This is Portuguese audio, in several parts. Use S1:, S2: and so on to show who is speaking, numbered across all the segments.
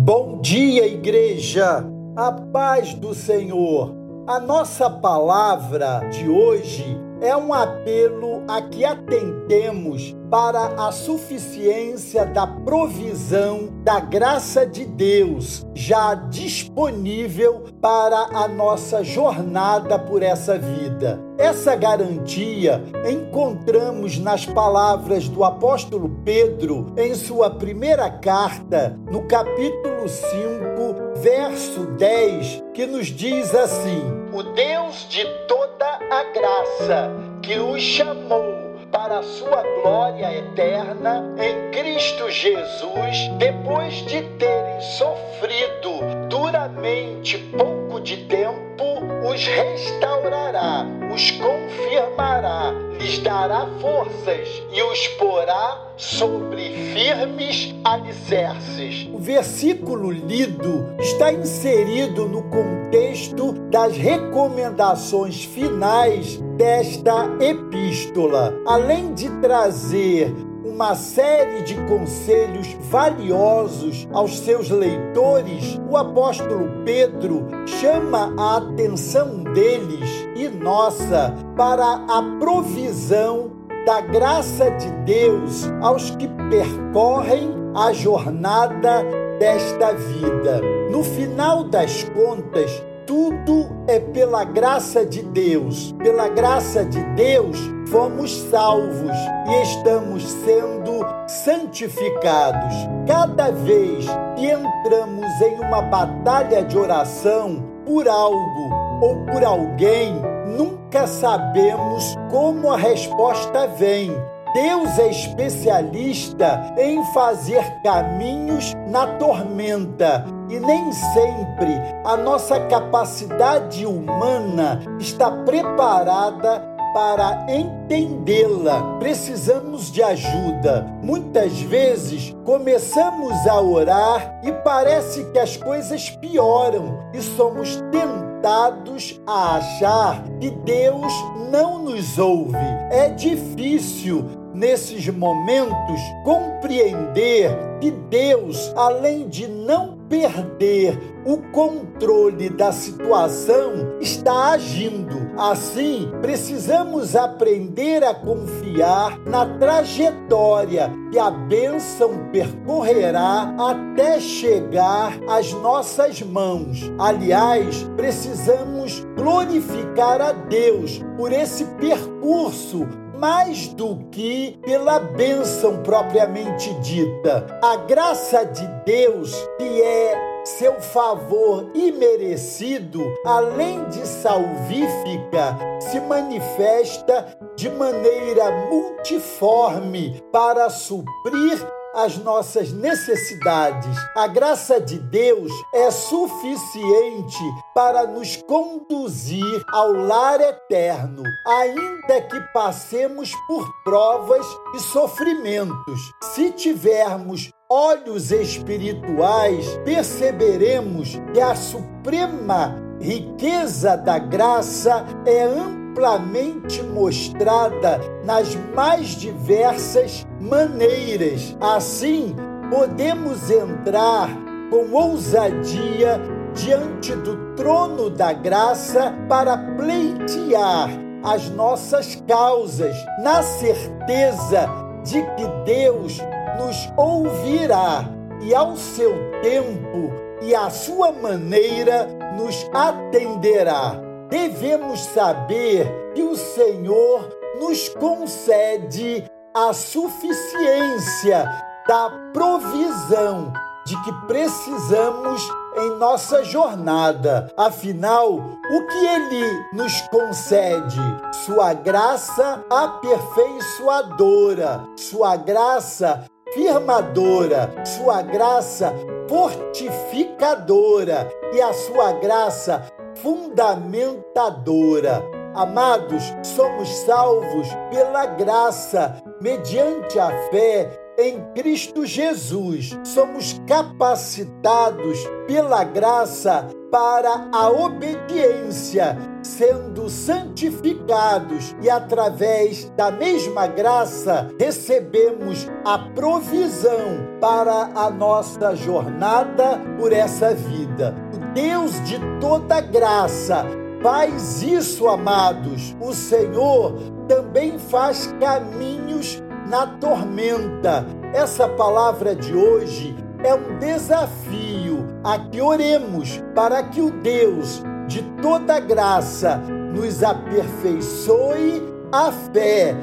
S1: Bom dia, igreja! A paz do Senhor! A nossa palavra de hoje é um apelo a que atentemos para a suficiência da provisão da graça de Deus já disponível para a nossa jornada por essa vida. Essa garantia encontramos nas palavras do apóstolo Pedro em sua primeira carta, no capítulo 5, verso 10, que nos diz assim: O Deus de toda a graça que os chamou para a sua glória eterna em Cristo Jesus, depois de terem sofrido duramente pouco de tempo, os restaurará, os confirmará, lhes dará forças e os porá sobre firmes alicerces. O versículo lido está inserido no contexto das recomendações finais desta epístola. Além de trazer uma série de conselhos valiosos aos seus leitores, o apóstolo Pedro chama a atenção deles e nossa para a provisão da graça de Deus aos que percorrem a jornada desta vida. No final das contas, tudo é pela graça de Deus. Pela graça de Deus, fomos salvos e estamos sendo santificados. Cada vez que entramos em uma batalha de oração por algo ou por alguém, nunca sabemos como a resposta vem Deus é especialista em fazer caminhos na tormenta e nem sempre a nossa capacidade humana está preparada para entendê-la. Precisamos de ajuda. Muitas vezes começamos a orar e parece que as coisas pioram e somos tentados a achar que Deus não nos ouve. É difícil nesses momentos, compreender que Deus, além de não perder o controle da situação, está agindo. Assim, precisamos aprender a confiar na trajetória que a bênção percorrerá até chegar às nossas mãos. Aliás, precisamos glorificar a Deus por esse percurso mais do que pela bênção propriamente dita. A graça de Deus, que é seu favor imerecido, além de salvífica, se manifesta de maneira multiforme para suprir as nossas necessidades. A graça de Deus é suficiente para nos conduzir ao lar eterno, ainda que passemos por provas e sofrimentos. Se tivermos olhos espirituais, perceberemos que a suprema riqueza da graça é ampla amplamente mostrada nas mais diversas maneiras. Assim, podemos entrar com ousadia diante do trono da graça para pleitear as nossas causas, na certeza de que Deus nos ouvirá e, ao seu tempo e à sua maneira, nos atenderá devemos saber que o Senhor nos concede a suficiência da provisão de que precisamos em nossa jornada. Afinal, o que ele nos concede? Sua graça aperfeiçoadora, sua graça firmadora, sua graça fortificadora e a sua graça fundamentadora. Amados, somos salvos pela graça, mediante a fé em Cristo Jesus. Somos capacitados pela graça para a obediência sendo santificados e através da mesma graça recebemos a provisão para a nossa jornada por essa vida. Deus de toda graça faz isso, amados. O Senhor também faz caminhos na tormenta. Essa palavra de hoje é um desafio a que oremos para que o Deus de toda graça nos aperfeiçoe a fé,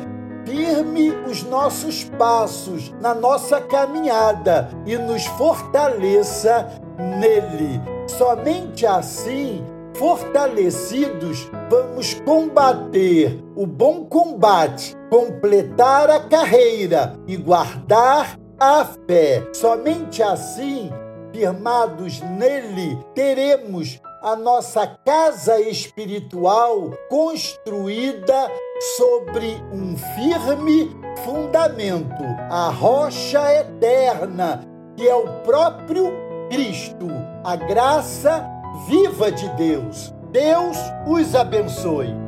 S1: firme os nossos passos na nossa caminhada e nos fortaleça nele. Somente assim fortalecidos, vamos combater o bom combate, completar a carreira e guardar a fé. Somente assim, firmados nele, teremos a nossa casa espiritual construída sobre um firme fundamento, a rocha eterna, que é o próprio Cristo, a graça viva de Deus. Deus os abençoe.